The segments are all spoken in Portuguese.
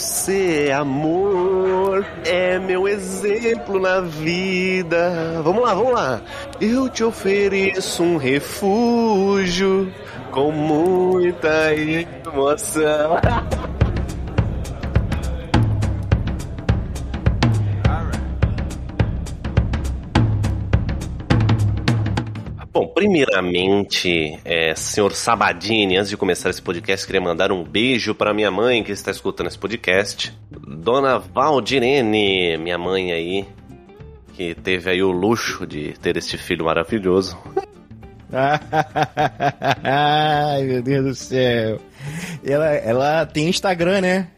você é amor, é meu exemplo na vida. Vamos lá, vamos lá. Eu te ofereço um refúgio com muita emoção. primeiramente, é, senhor Sabadini, antes de começar esse podcast, queria mandar um beijo para minha mãe que está escutando esse podcast. Dona Valdirene, minha mãe aí, que teve aí o luxo de ter este filho maravilhoso. Ai, meu Deus do céu. Ela, ela tem Instagram, né?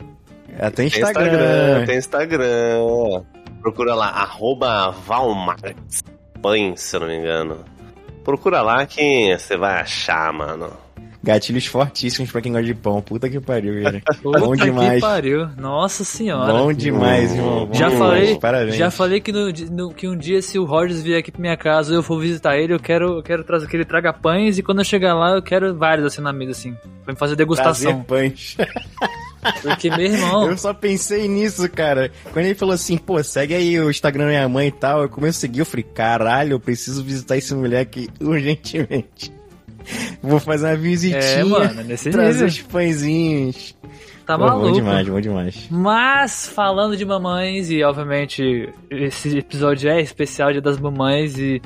Ela tem Instagram. Tem Instagram, tem Instagram. Procura lá, arroba Valmarx. Mãe, se eu não me engano. Procura lá que você vai achar, mano. Gatilhos fortíssimos pra quem gosta de pão. Puta que pariu, velho. Bom demais. Que pariu. Nossa senhora. Bom demais, irmão. Bom já demais. falei, Parabéns. já falei que, no, no, que um dia se o Rogers vier aqui pra minha casa e eu for visitar ele, eu quero, eu quero trazer que ele traga pães e quando eu chegar lá eu quero vários assim na mesa assim, pra me fazer degustação. Trazer pães. Porque meu irmão. Eu só pensei nisso, cara. Quando ele falou assim, pô, segue aí o Instagram da minha mãe e tal, eu comecei a seguir, eu falei, caralho, eu preciso visitar esse moleque urgentemente. Vou fazer uma visitinha. É, mano, nesse trazer os pãezinhos. Tá Pô, maluco. Bom demais, bom demais. Mas, falando de mamães, e obviamente esse episódio é especial Dia das Mamães, e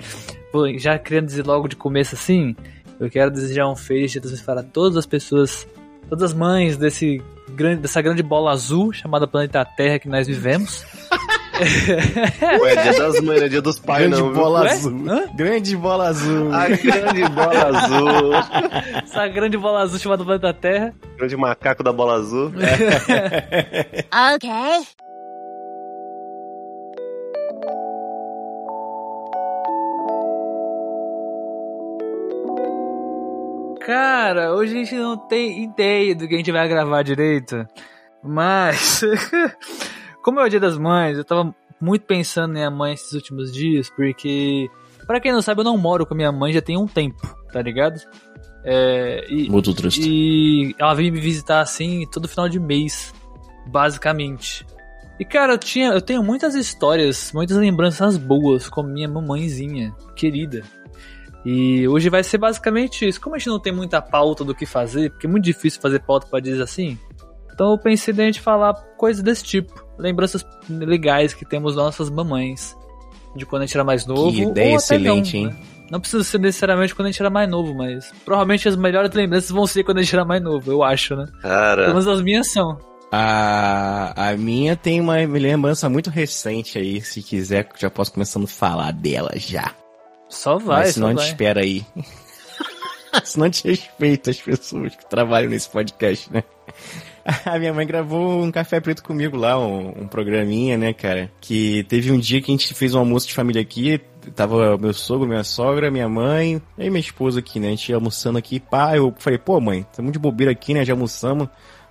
já querendo dizer logo de começo assim, eu quero desejar um feliz Dia das Mães para todas as pessoas, todas as mães desse grande, dessa grande bola azul chamada planeta Terra que nós vivemos. Ué, é dia das mães, não é dia dos pais, Grande não. bola Ué? azul. Hã? Grande bola azul. A grande bola azul. Essa grande bola azul chamada planeta Terra. Grande macaco da bola azul. Okay. Cara, hoje a gente não tem ideia do que a gente vai gravar direito. Mas, como é o dia das mães, eu tava muito pensando em minha mãe esses últimos dias, porque, pra quem não sabe, eu não moro com a minha mãe já tem um tempo, tá ligado? É, e, Muito triste. e ela veio me visitar assim todo final de mês, basicamente. E cara, eu tinha, eu tenho muitas histórias, muitas lembranças boas com minha mamãezinha querida. E hoje vai ser basicamente isso. Como a gente não tem muita pauta do que fazer, porque é muito difícil fazer pauta pra dizer assim, então eu pensei em a gente falar coisas desse tipo. Lembranças legais que temos das nossas mamães. De quando a gente era mais novo. Que ou ideia até excelente, não, hein? né? Não precisa ser necessariamente quando a gente era mais novo, mas provavelmente as melhores lembranças vão ser quando a gente era mais novo, eu acho, né? Pelo Cara, menos as minhas são. A, a minha tem uma lembrança muito recente aí. Se quiser, já posso começando a falar dela já. Só vai, Mas senão só a gente vai. espera aí. senão a gente respeita as pessoas que trabalham nesse podcast, né? A minha mãe gravou um café preto comigo lá, um, um programinha, né, cara? Que teve um dia que a gente fez um almoço de família aqui. Tava meu sogro, minha sogra, minha mãe e minha esposa aqui, né? A gente ia almoçando aqui, pá. Eu falei, pô, mãe, estamos de bobeira aqui, né? Já almoçamos.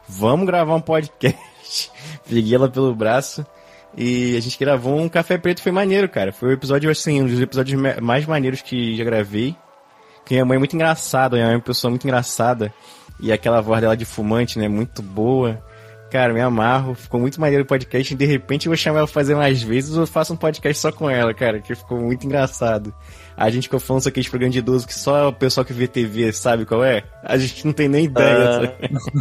Vamos gravar um podcast. Peguei ela pelo braço. E a gente gravou um café preto, foi maneiro, cara. Foi o episódio, assim, um dos episódios mais maneiros que já gravei. Porque minha mãe é muito engraçada, minha mãe é uma pessoa muito engraçada. E aquela voz dela de fumante, né? Muito boa. Cara, me amarro. Ficou muito maneiro o podcast. E de repente eu vou chamar ela pra fazer mais vezes ou faço um podcast só com ela, cara. Que ficou muito engraçado. A gente ficou falando aqueles programas de idoso que só o pessoal que vê TV sabe qual é. A gente não tem nem ideia.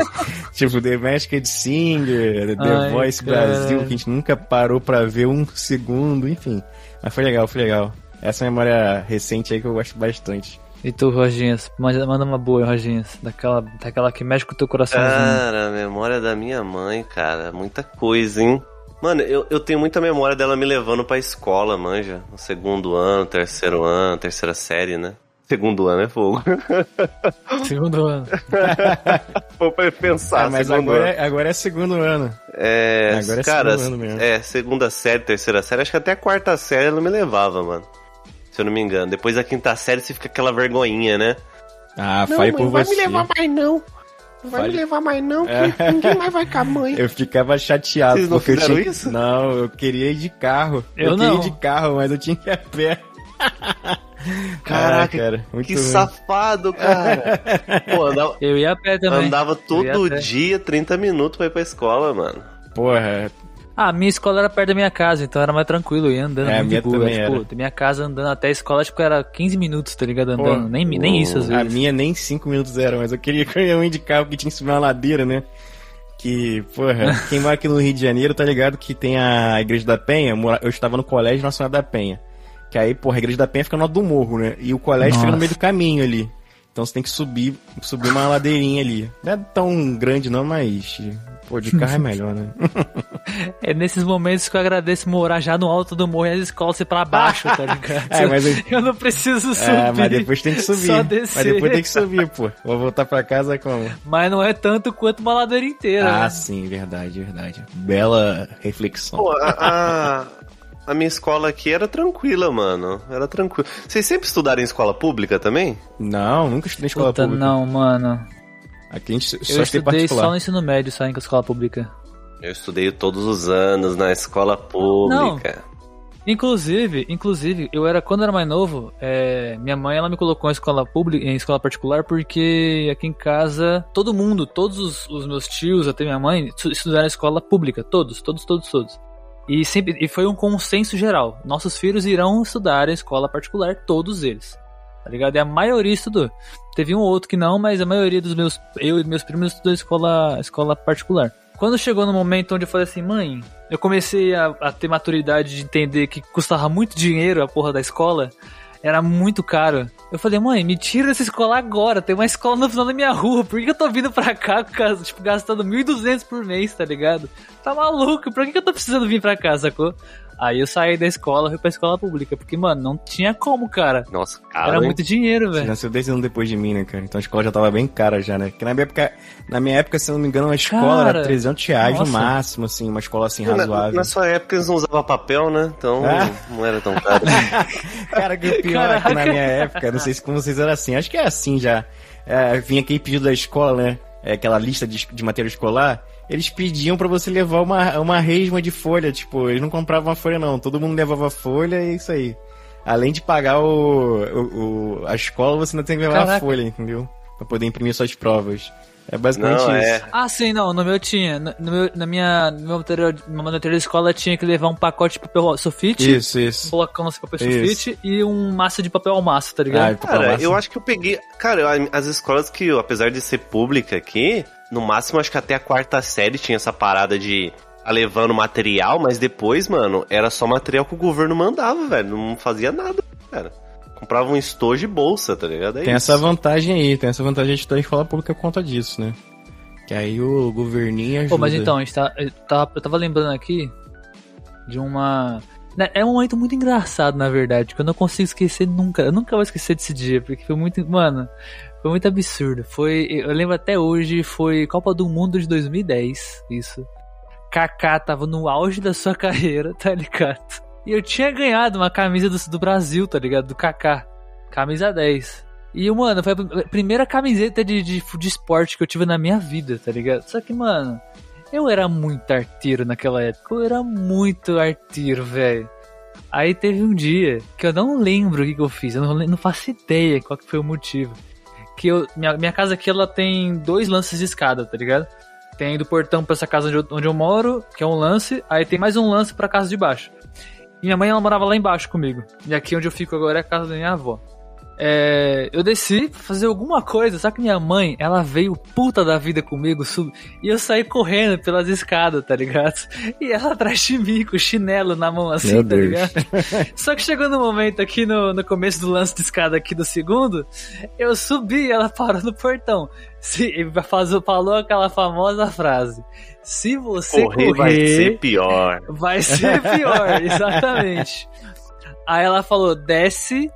tipo, The Masked Singer, The Ai, Voice cara. Brasil, que a gente nunca parou pra ver um segundo, enfim. Mas foi legal, foi legal. Essa memória recente aí que eu gosto bastante. E tu, Roginhas? Manda, manda uma boa, Roginhas. Daquela, daquela que mexe com o teu coraçãozinho. cara, a memória da minha mãe, cara, muita coisa, hein? Mano, eu, eu tenho muita memória dela me levando pra escola, manja. No segundo ano, terceiro ano, terceira série, né? Segundo ano é fogo. Segundo ano. Vou pra pensar, Ah, mas segundo agora ano. é, agora é segundo ano. É, Agora é cara, segundo ano mesmo. é, segunda série, terceira série, acho que até a quarta série ela me levava, mano. Se eu não me engano. Depois da quinta série você fica aquela vergonhinha, né? Ah, fale por você. mais não. Não vai me levar mais não, É. ninguém mais vai com a mãe. Eu ficava chateado. Vocês não porque eu fizeram tinha- isso? Não, eu queria ir de carro. Eu queria não. ir de carro, mas eu tinha que ir a pé. Caraca, Ah, cara, muito que ruim. safado, cara. Pô, andava, Eu ia a pé também. andava Eu todo dia 30 minutos pra ir pra escola, mano. porra. Ah, minha escola era perto da minha casa, então era mais tranquilo, eu ia andando É, a muito minha boa. também Tipo, era. da minha casa andando até a escola, tipo, era 15 minutos, tá ligado? Andando. Pô, nem, nem isso às A vezes. minha nem 5 minutos era, mas eu queria que eu ia indicar porque tinha que subir uma ladeira, né? Que, porra, quem mora aqui no Rio de Janeiro tá ligado que tem a Igreja da Penha. eu estava no Colégio Nacional da Penha. Que aí, porra, a Igreja da Penha fica no do morro, né? E o colégio fica no Nossa. meio do caminho ali. Então você tem que subir, subir uma ladeirinha ali. Não é tão grande não, mas, pô, de carro é melhor, né? É nesses momentos que eu agradeço morar já no alto do morro e as escolas ser pra baixo, tá ligado? É, mas eu- eu não preciso subir. É, mas depois tem que subir. Só Mas descer. depois tem que subir, pô. Vou voltar pra casa como? Mas não é tanto quanto uma ladeira inteira. Ah, né? sim, verdade, verdade. Bela reflexão. Pô, a, a, a minha escola aqui era tranquila, mano. Era tranquila. Vocês sempre estudaram em escola pública também? Não, nunca estudei em escola Puta, pública. não, mano. Aqui a gente só Eu estudei só no ensino médio, só em escola pública. Eu estudei todos os anos na escola pública. Inclusive, inclusive, eu era quando eu era mais novo, é, minha mãe ela me colocou em escola pública, em escola particular, porque aqui em casa todo mundo, todos os, os meus tios, até minha mãe, estu- estudaram em escola pública, todos, todos, todos, todos. E sempre e foi um consenso geral. Nossos filhos irão estudar em escola particular, todos eles. Tá ligado? E a maioria estudou. Teve um ou outro que não, mas a maioria dos meus eu e meus primos estudou escola escola particular. Quando chegou no momento onde eu falei assim, mãe, eu comecei a, a ter maturidade de entender que custava muito dinheiro a porra da escola, era muito caro. Eu falei, mãe, me tira dessa escola agora, tem uma escola no final da minha rua, por que eu tô vindo pra cá, tipo, gastando 1.200 por mês, tá ligado? Tá maluco, por que eu tô precisando vir pra cá, sacou? Aí eu saí da escola, fui pra escola pública, porque, mano, não tinha como, cara. Nossa, cara. Era muito dinheiro, Você velho. nasceu 10 anos depois de mim, né, cara? Então a escola já tava bem cara já, né? Porque na minha época, na minha época se eu não me engano, uma escola Cara, era 300 reais nossa. no máximo, assim, uma escola assim Na, razoável. na sua época eles não usavam papel, né? Então Ah. não era tão caro. Cara, que o pior é que na Caraca. minha época, não sei se com vocês era assim, acho que é assim já. É, vinha aquele pedido da escola, né? É, aquela lista de, de material escolar. Eles pediam pra você levar uma, uma resma de folha, tipo, eles não compravam a folha não, todo mundo levava folha e é isso aí. Além de pagar o, o, o- a escola, você ainda tem que levar a Caraca. folha, entendeu? Pra poder imprimir suas provas. É basicamente Não, isso. é. Ah, sim, não, no meu tinha. No, no meu, na minha, no meu material, no meu material de escola tinha que levar um pacote de papel sulfite, Isso, isso. colocando esse papel Isso. sulfite e um massa de papel almaço, tá Ah, ligado? e papel Cara, massa. eu acho que eu peguei. Cara, as escolas que, apesar de ser pública aqui, no máximo acho que até a quarta série tinha essa parada de tá levando material, mas depois, mano, era só material que o governo mandava, velho. Não fazia nada, cara. Comprava um estojo de bolsa, tá ligado? É Tem isso. essa vantagem aí, tem essa vantagem de estudar em escola pública por conta disso, né? Que aí o governinho ajuda. Pô, mas então, a gente tá, eu, tava, eu tava lembrando aqui de uma. né, É um momento muito engraçado, na verdade, que eu não consigo esquecer nunca. Eu nunca vou esquecer desse dia, porque foi muito. Mano, foi muito absurdo. Foi. Eu lembro até hoje, foi Copa do Mundo de 2010, isso. Kaká tava no auge da sua carreira, tá ligado? E eu tinha ganhado uma camisa do, do Brasil, tá ligado? Do Kaká. Camisa 10. E, mano, foi a primeira camiseta de, de, de esporte que eu tive na minha vida, tá ligado? Só que, mano, eu era muito arteiro naquela época. Eu era muito arteiro, velho. Aí teve um dia que eu não lembro o que, que eu fiz. Eu não, não faço ideia qual que foi o motivo. Que eu, minha, minha casa aqui, ela tem dois lances de escada, tá ligado? Tem do portão pra essa casa onde eu, onde eu moro, que é um lance. Aí tem mais um lance pra casa de baixo. E minha mãe, ela morava lá embaixo comigo. E aqui onde eu fico agora é a casa da minha avó. É, eu desci pra fazer alguma coisa, só que minha mãe, ela veio puta da vida comigo, sub... e eu saí correndo pelas escadas, tá ligado? E ela atrás de mim, com o chinelo na mão assim, Meu tá Deus. ligado? Só que chegou no momento aqui no, no começo do lance de escada aqui do segundo, eu subi e ela parou no portão. Se, faz- falou aquela famosa frase: Se você Correr correr, vai ser pior. Vai ser pior, exatamente. Aí ela falou, desce.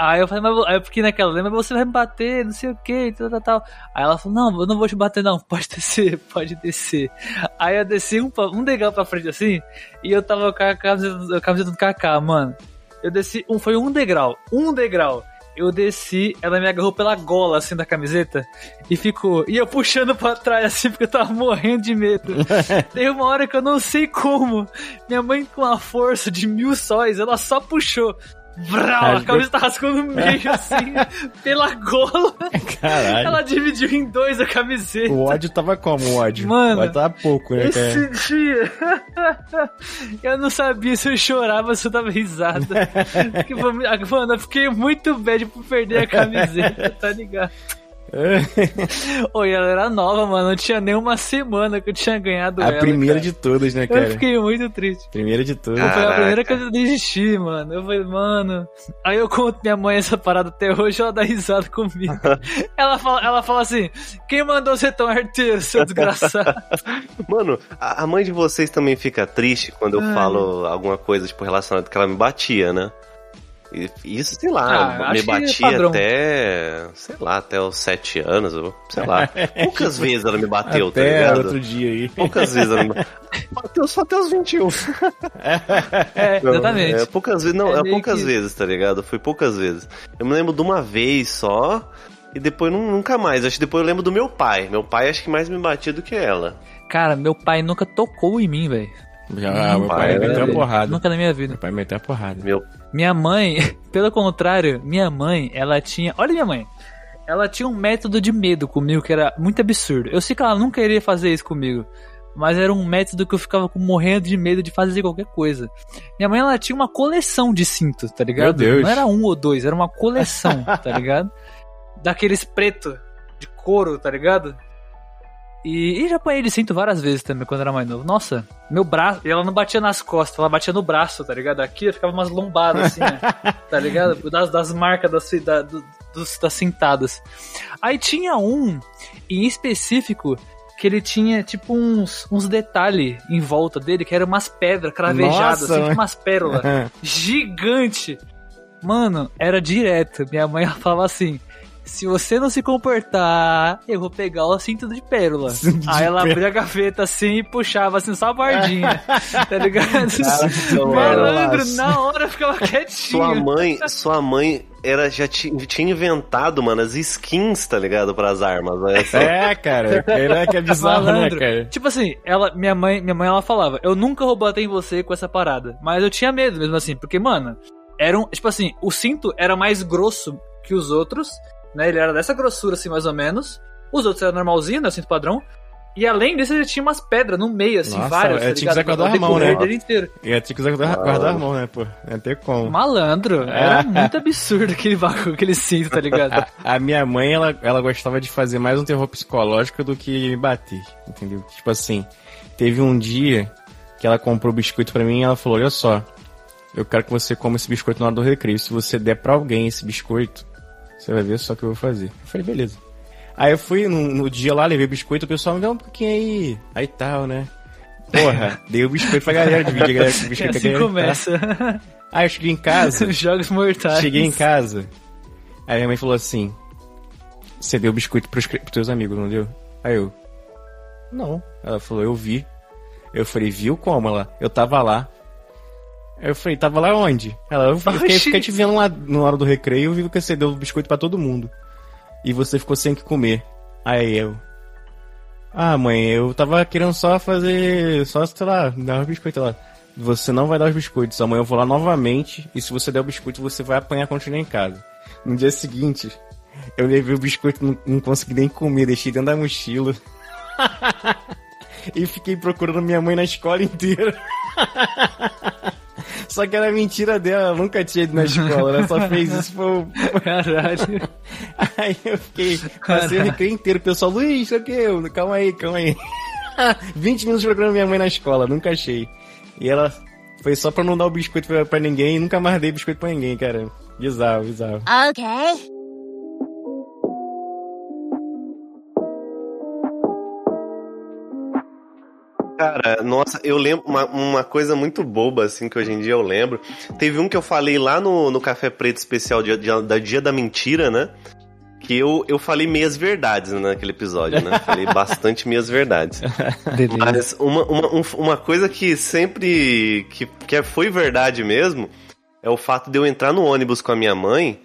Aí eu falei, mas aí eu fiquei naquela, lembra, você vai me bater, não sei o que, tal, tal, tal. Aí ela falou, não, eu não vou te bater não, pode descer, pode descer. Aí eu desci um, um degrau pra frente assim, e eu tava com a camiseta, a camiseta do Kaká, mano. Eu desci, um, foi um degrau, um degrau. Eu desci, ela me agarrou pela gola, assim, da camiseta, e ficou, e eu puxando pra trás, assim, porque eu tava morrendo de medo. Tem uma hora que eu não sei como. Minha mãe, com a força de mil sóis, ela só puxou. Vrau, a camisa tá rasgando no meio, assim, pela gola. Caralho. Ela dividiu em dois a camiseta. O ódio tava como o ódio? Mano, ódio tava pouco, né, cara? Esse dia, eu não sabia se eu chorava ou se eu dava risada. Porque, mano, eu fiquei muito bad por perder a camiseta, tá ligado? Oi, ela era nova, mano. Não tinha nem uma semana que eu tinha ganhado a ela. A primeira cara. de todas, né, cara? Eu fiquei muito triste. Primeira de todas. Foi a primeira que eu desisti, mano. Eu falei, mano. Aí eu conto minha mãe essa parada até hoje, ela dá risada comigo. ela, fala, ela fala assim: quem mandou você tão arteiro, seu desgraçado? Mano, a mãe de vocês também fica triste quando eu Ai. falo alguma coisa, tipo, relacionada que ela me batia, né? Isso, sei lá, Ah, me é batia padrão. até, sei lá, até os sete anos, ou sei lá. Poucas vezes ela me bateu, Até tá ligado? outro dia aí. Poucas vezes ela me bateu só até os 21. É, Não, exatamente. É, poucas vezes, não, É é, poucas que- vezes, tá ligado? Foi poucas vezes. Eu me lembro de uma vez só, e depois nu- nunca mais. Acho que depois eu lembro do meu pai. Meu pai acho que mais me batia do que ela. Cara, meu pai nunca tocou em mim, velho. Já, meu pai pai, meteu a velho. porrada. Nunca na minha vida. Meu pai meteu a porrada. Meu Minha mãe, pelo contrário, minha mãe, ela tinha. Olha minha mãe. Ela tinha um método de medo comigo que era muito absurdo. Eu sei que ela nunca iria fazer isso comigo. Mas era um método que eu ficava morrendo de medo de fazer qualquer coisa. Minha mãe, ela tinha uma coleção de cintos, tá ligado? Meu Deus. Não era um ou dois, era uma coleção, tá ligado? Daqueles preto de couro, tá ligado? E, e já apanhei de cinto várias vezes também quando era mais novo. Nossa, meu braço. E ela não batia nas costas, ela batia no braço, tá ligado? Aqui ficava umas lombadas assim, né? tá ligado? Das, das marcas das, da, do- dos, das cintadas. Aí tinha um em específico que ele tinha tipo uns, uns detalhes em volta dele que eram umas pedras cravejadas, Nossa, assim, mas- tipo umas pérolas gigante. Mano, era direto. Minha mãe falava assim: se você não se comportar, eu vou pegar o cinto de pérola. Cinto de Aí ela pérola. abria a gaveta assim e puxava assim só a bordinha. tá ligado? Malandro, na hora ficava Sua quietinho. mãe, sua mãe era, já ti- tinha inventado, mano, as skins, tá ligado? Pras armas. Olha só. É, cara. Que é bizarro, né, Malandro. cara? Tipo assim, ela, minha mãe, minha mãe ela falava, eu nunca roubotei em você com essa parada. Mas eu tinha medo mesmo assim, porque, mano, era um, tipo assim, o cinto era mais grosso que os outros, né? Ele era dessa grossura assim, mais ou menos. Os outros eram normalzinho, né? O cinto padrão. E além disso, ele tinha umas pedras no meio, assim, Nossa, várias. é, tá tinha que ligado? usar com a mão, né? dele inteiro. E tinha que usar guardar, guardar a mão, né, pô? Não tem como. Malandro, era muito absurdo aquele bagulho, aquele cinto, tá ligado? A, a minha mãe, ela, ela gostava de fazer mais um terror psicológico do que me bater, entendeu? Tipo assim, teve um dia que ela comprou biscoito pra mim e ela falou, olha só, eu quero que você coma esse biscoito na hora do recreio. Se você der pra alguém esse biscoito, você vai ver só o que eu vou fazer. Eu falei, beleza. Aí eu fui no, no dia lá, levei biscoito, o pessoal me deu um pouquinho aí, aí tal, né? Porra, dei o biscoito pra galera, dividi a galera com o E biscoito assim galera. começa. Aí eu cheguei em casa, Jogos mortais. Cheguei em casa. Aí minha mãe falou assim: Você deu biscoito pros, pros teus amigos, não deu? Aí eu: Não. Ela falou: Eu vi. Eu falei: Viu como? Ela: Eu tava lá. Aí eu falei: Tava lá onde? Ela: Eu fiquei, fiquei te vendo lá na hora do recreio. Eu vi que você deu biscoito pra todo mundo. E você ficou sem o que comer. Aí eu: Ah, mãe, eu tava querendo só fazer. Só, sei lá, dar os biscoitos lá. Você não vai dar os biscoitos. Amanhã eu vou lá novamente. E se você der o biscoito, você vai apanhar quando chegar em casa. No dia seguinte, eu levei o biscoito, não, não consegui nem comer, deixei dentro da mochila. e fiquei procurando minha mãe na escola inteira. Só que era mentira dela, ela nunca tinha ido na escola, ela só fez isso por. Caralho. Aí eu fiquei, passei o recreio inteiro, o pessoal, Luiz, isso aqui, eu, calma aí, calma aí. 20 minutos procurando minha mãe na escola, nunca achei. E ela foi só pra não dar o biscoito pra, pra ninguém, e nunca mais dei biscoito pra ninguém, cara. Bizarro, bizarro. Okay. Cara, nossa, eu lembro uma, uma coisa muito boba, assim, que hoje em dia eu lembro. Teve um que eu falei lá no, no Café Preto Especial dia, dia- da Dia da Mentira, né? Que eu, eu falei meias verdades naquele episódio, né? Falei bastante meias verdades. Beleza. Mas uma, uma, um- uma coisa que sempre. Que, que foi verdade mesmo é o fato de eu entrar no ônibus com a minha mãe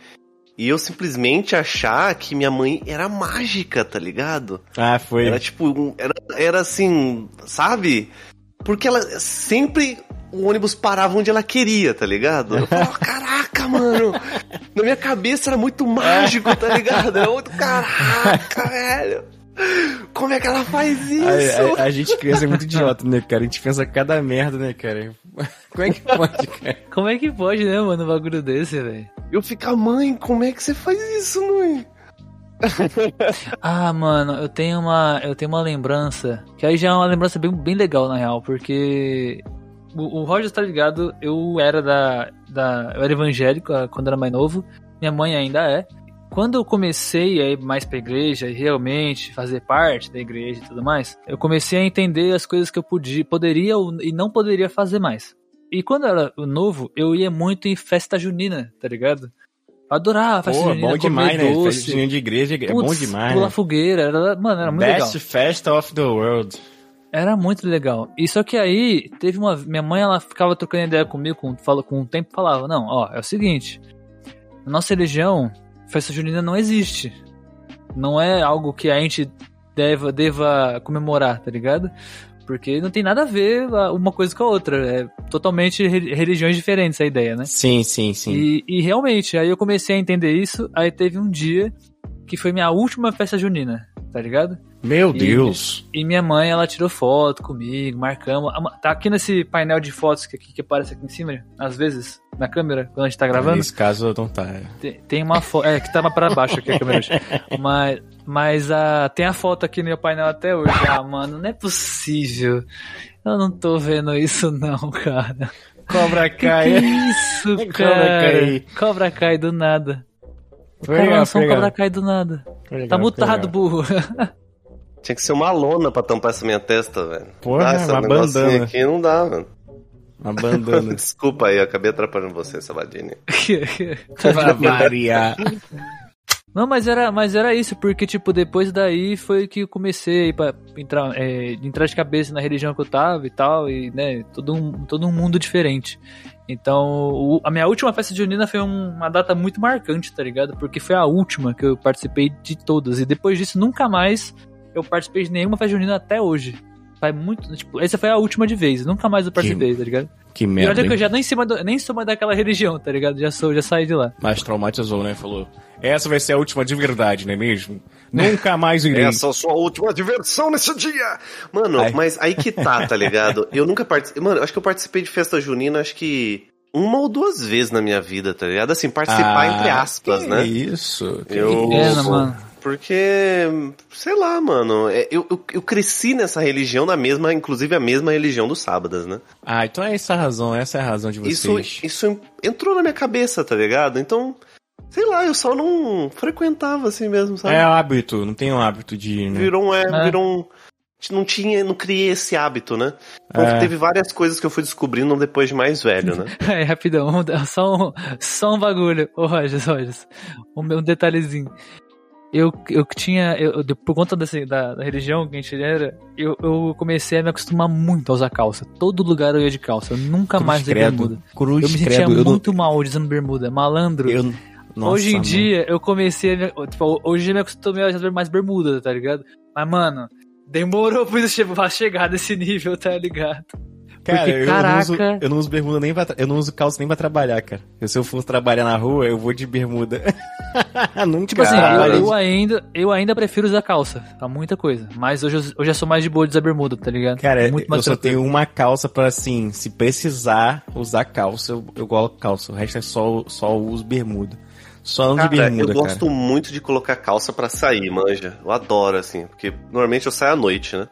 e eu simplesmente achar que minha mãe era mágica, tá ligado? Ah, foi. Era tipo, era, era assim, sabe? Porque ela sempre o ônibus parava onde ela queria, tá ligado? Eu falava, caraca, mano. Na minha cabeça era muito mágico, tá ligado? Era muito caraca, velho. Como é que ela faz isso? A, a, a gente criança é muito idiota, né, cara? A gente pensa cada merda, né, cara? Como é que pode, cara? Como é que pode, né, mano, um bagulho desse, velho? Eu ficar, mãe, como é que você faz isso, mãe? ah, mano, eu tenho uma, eu tenho uma lembrança, que aí já é uma lembrança bem, bem legal, na real, porque o, o Roger tá ligado, eu era da, da, eu era evangélico ah, quando era mais novo, minha mãe ainda é. Quando eu comecei a ir mais pra igreja e realmente fazer parte da igreja e tudo mais, eu comecei a entender as coisas que eu podia, poderia e não poderia fazer mais. E quando eu era novo, eu ia muito em festa junina, tá ligado? Adorava festa Pô, junina, bom demais, né? Festa junina de igreja é Putz, bom demais, pular né? fogueira, era, mano, era muito Best legal. festa of the world. Era muito legal. E só que aí, teve uma. Minha mãe, ela ficava trocando ideia comigo, com, fala, com o tempo falava: Não, ó, é o seguinte. Na nossa religião, festa junina não existe. Não é algo que a gente deva, deva comemorar, tá ligado? Porque não tem nada a ver uma coisa com a outra. É totalmente re- religiões diferentes a ideia, né? Sim, sim, sim. E, e realmente, aí eu comecei a entender isso. Aí teve um dia que foi minha última festa junina, tá ligado? Meu E- Deus. E minha mãe, ela tirou foto comigo, marcamos. Ah, Tá aqui nesse painel de fotos que, que aparece aqui em cima, às vezes, na câmera, quando a gente tá gravando. Nesse caso não tá. Tem, tem uma foto. É, que tava pra baixo aqui a câmera hoje. Mas, mas a, tem a foto aqui no meu painel até hoje. Ah, mano, não é possível. Eu não tô vendo isso, não, cara. Cobra Que, que Kai. isso, Cobra cara? Kai. Cobra Kai do nada. O cara lançou um Cobra. Kai do nada. Foi legal, Tá mutado, legal. burro. Tinha que ser uma lona pra tampar essa minha testa, velho. Porra, Dá essa uma bandana. aqui não dá, mano. Uma bandana. Desculpa aí, eu acabei atrapalhando você, Sabadini. Pra variar. Não, mas era, mas era isso, porque, tipo, depois daí foi que eu comecei a ir pra entrar, é, entrar de cabeça na religião que eu tava e tal, e, né, todo um, todo um mundo diferente. Então, o- a minha última festa junina foi um- uma data muito marcante, tá ligado? Porque foi a última que eu participei de todas, e depois disso nunca mais eu participei de nenhuma festa junina até hoje. Faz muito, tipo, essa foi a última de vez, nunca mais eu participei, tá ligado? Que E merda. olha que eu hein? já nem, cima do- nem sou mais daquela religião, tá ligado? Já sou, já saí de lá. Mas traumatizou, né? Falou. Essa vai ser a última de verdade, não é mesmo? Nunca mais irei. Essa é a sua última diversão nesse dia! Mano, Ai. mas aí que tá, tá ligado? Eu nunca participei. Mano, acho que eu participei de festa junina, acho que uma ou duas vezes na minha vida, tá ligado? Assim, participar Ah, entre aspas, que né? Isso. que Eu- isso. né, mano? Porque, sei lá, mano, é, eu, eu, eu cresci nessa religião, na mesma, inclusive a mesma religião dos sábados, né? Ah, então é essa a razão, essa é a razão de Isso, vocês. isso entrou na minha cabeça, tá ligado? Então, sei lá, eu só não frequentava assim mesmo, sabe? É hábito, não tem um hábito de ir, né? Virou um, é, É. virou um. Não tinha, não criei esse hábito, né? Então, É. Teve várias coisas que eu fui descobrindo depois de mais velho, né? É, rapidão, só um, só um bagulho. Ô, Rogers, Rogers. Um, um detalhezinho. Eu, eu tinha, eu, por conta desse, da, da religião que a gente era, eu, eu comecei a me acostumar muito a usar calça. Todo lugar eu ia de calça. Eu nunca mais usei bermuda. Cruz Eu me sentia credo. eu não- muito mal usando bermuda. Malandro. eu- nossa, hoje em mano. dia, eu comecei a. me- Tipo, hoje eu me acostumei a usar mais bermuda, tá ligado? Mas, mano, demorou pra chegar nesse nível, tá ligado? Cara, Porque, eu, caraca. não uso, eu não uso bermuda nem pra, eu não uso calça nem pra trabalhar, cara. Se eu for trabalhar na rua, eu vou de bermuda. Nunca. Tipo assim, eu, eu ainda, eu ainda prefiro usar calça, tá muita coisa. Mas hoje, eu- hoje eu sou mais de boa de usar bermuda, tá ligado? Cara, Muito eu mais só tranquilo. tenho uma calça pra, assim, se precisar usar calça, eu, eu coloco calça. O resto é só, só uso bermuda. Só ando de Cara, bermuda, eu gosto cara. muito de colocar calça pra sair, manja. Eu adoro, assim, porque normalmente eu saio à noite, né?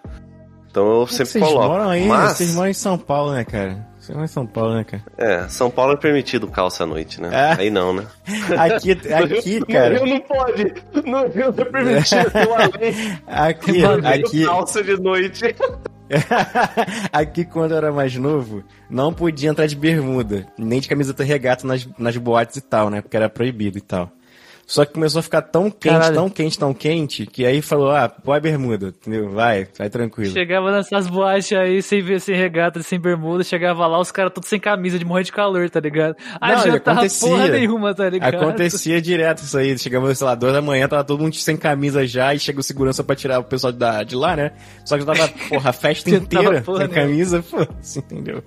Então eu sempre Vocês coloco. moram aí, Mas, vocês moram em São Paulo, né, cara? Vocês moram em São Paulo, né, cara? é, São Paulo é permitido calça à noite, né? É. Aí não, né? Aqui, aqui, cara. não pode. No Rio não é permitido lei. Aqui, Mano, aqui, Calça de noite. aqui quando eu era mais novo, não podia entrar de bermuda, nem de camiseta regata nas, nas boates e tal, né? Porque era proibido e tal. Só que começou a ficar tão quente, Caralho. tão quente, tão quente, que aí falou, ah, põe bermuda, entendeu? Vai, vai tranquilo. Chegava nessas boates aí, sem ver, sem regata, sem bermuda, chegava lá, os caras todos sem camisa, de morrer de calor, tá ligado? Não, Adiantava acontecia. porra nenhuma, tá ligado? Acontecia direto isso aí. Chegava, sei lá, duas da manhã, tava todo mundo sem camisa já, e chega o segurança pra tirar o pessoal da, de lá, né? Só que tava, porra, a festa inteira porra sem nenhuma. camisa, pô, assim, entendeu?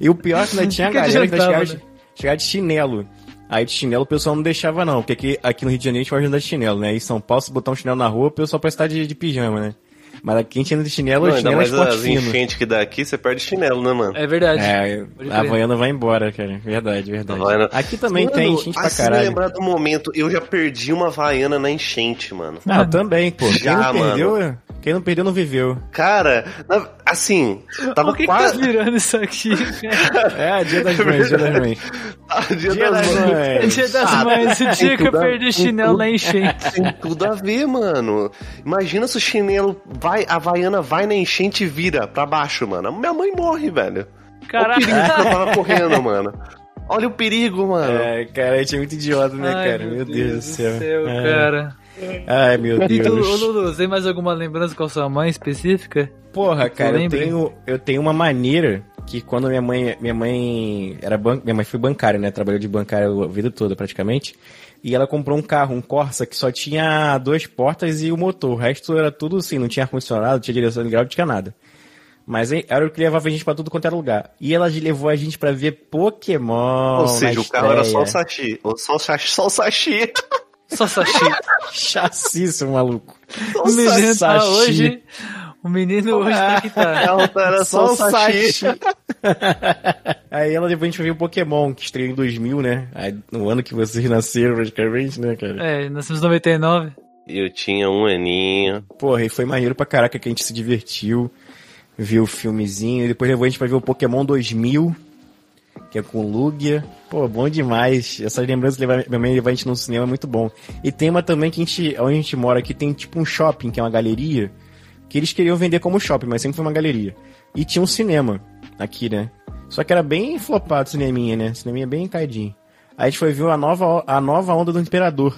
E o pior é que ainda tinha a galera que ainda chegava, né? de, chegava de chinelo. Aí de chinelo o pessoal não deixava não, porque aqui, aqui no Rio de Janeiro a gente pode andar de chinelo, né? Em São Paulo, se botar um chinelo na rua, o pessoal parece estar de, de pijama, né? Mas aqui a gente anda de chinelo, Não, ainda chinelo é mais esporte as fino. enchentes que dá aqui, você perde chinelo, né, mano? É verdade. É, a. Havaiana vai embora, cara. Verdade, verdade. Havaiana- Aqui também Mano, tem gente pra assim, me caralho. lembrar do momento, eu já perdi uma Havaiana na enchente, mano. Ah, também, pô. Quem Já, não perdeu, quem não perdeu não viveu. Cara, na- assim, tava O que, que quase... tá virando isso aqui, cara? É, dia das mães, dia das mães. Ah, dia, Dia das das mães. mães. Dia das Ah, mães, o dia que eu a- perdi chinelo na enchente. Tem tudo a ver, mano. Imagina se o chinelo vai, a Havaiana vai na enchente e vira pra baixo, mano. Minha mãe morre, velho. Olha o Caralho. perigo que eu tava correndo, mano. Olha o perigo, mano. É, cara, a gente é muito idiota, né, Ai, cara? Meu Deus, do céu. É. cara. Ai, meu E tu, ô, Deus. Lulu, tem mais alguma lembrança com a sua mãe específica? Porra, cara, eu tenho, eu tenho uma maneira que quando minha mãe, minha mãe era ban... minha mãe foi bancária, né? Trabalhou de bancária a vida toda praticamente. E ela comprou um carro, um Corsa, que só tinha duas portas e o motor. O resto era tudo assim, não tinha ar-condicionado, não tinha direção de grau, não tinha nada. Mas era o que levava a gente pra tudo quanto era lugar. E ela levou a gente pra ver Pokémon. Ou seja, o carro era só o sashi. Ou só o sashi. Só o sashi. Só sashi. Chassi, seu maluco. O menino tá hoje. O menino hoje tá que O tá. carro era só o sashi. Aí ela levou a gente pra ver o Pokémon, que estreou em 2000, né? Aí, no ano que vocês nasceram, praticamente, né, cara? É, nascemos em 99. Eu tinha um aninho. Porra, e foi maneiro pra caraca que a gente se divertiu, viu o filmezinho, e depois levou a gente pra ver o Pokémon 2000, que é com Lugia. Pô, bom demais. Essas lembranças de levar, minha mãe levar a gente no cinema é muito bom. E tem uma também que a gente, onde a gente mora aqui, tem tipo um shopping, que é uma galeria, que eles queriam vender como shopping, mas sempre foi uma galeria. E tinha um cinema aqui, né? Só que era bem flopado o cineminha, né? Cineminha bem caidinho. Aí a gente foi ver a nova, a nova onda do Imperador.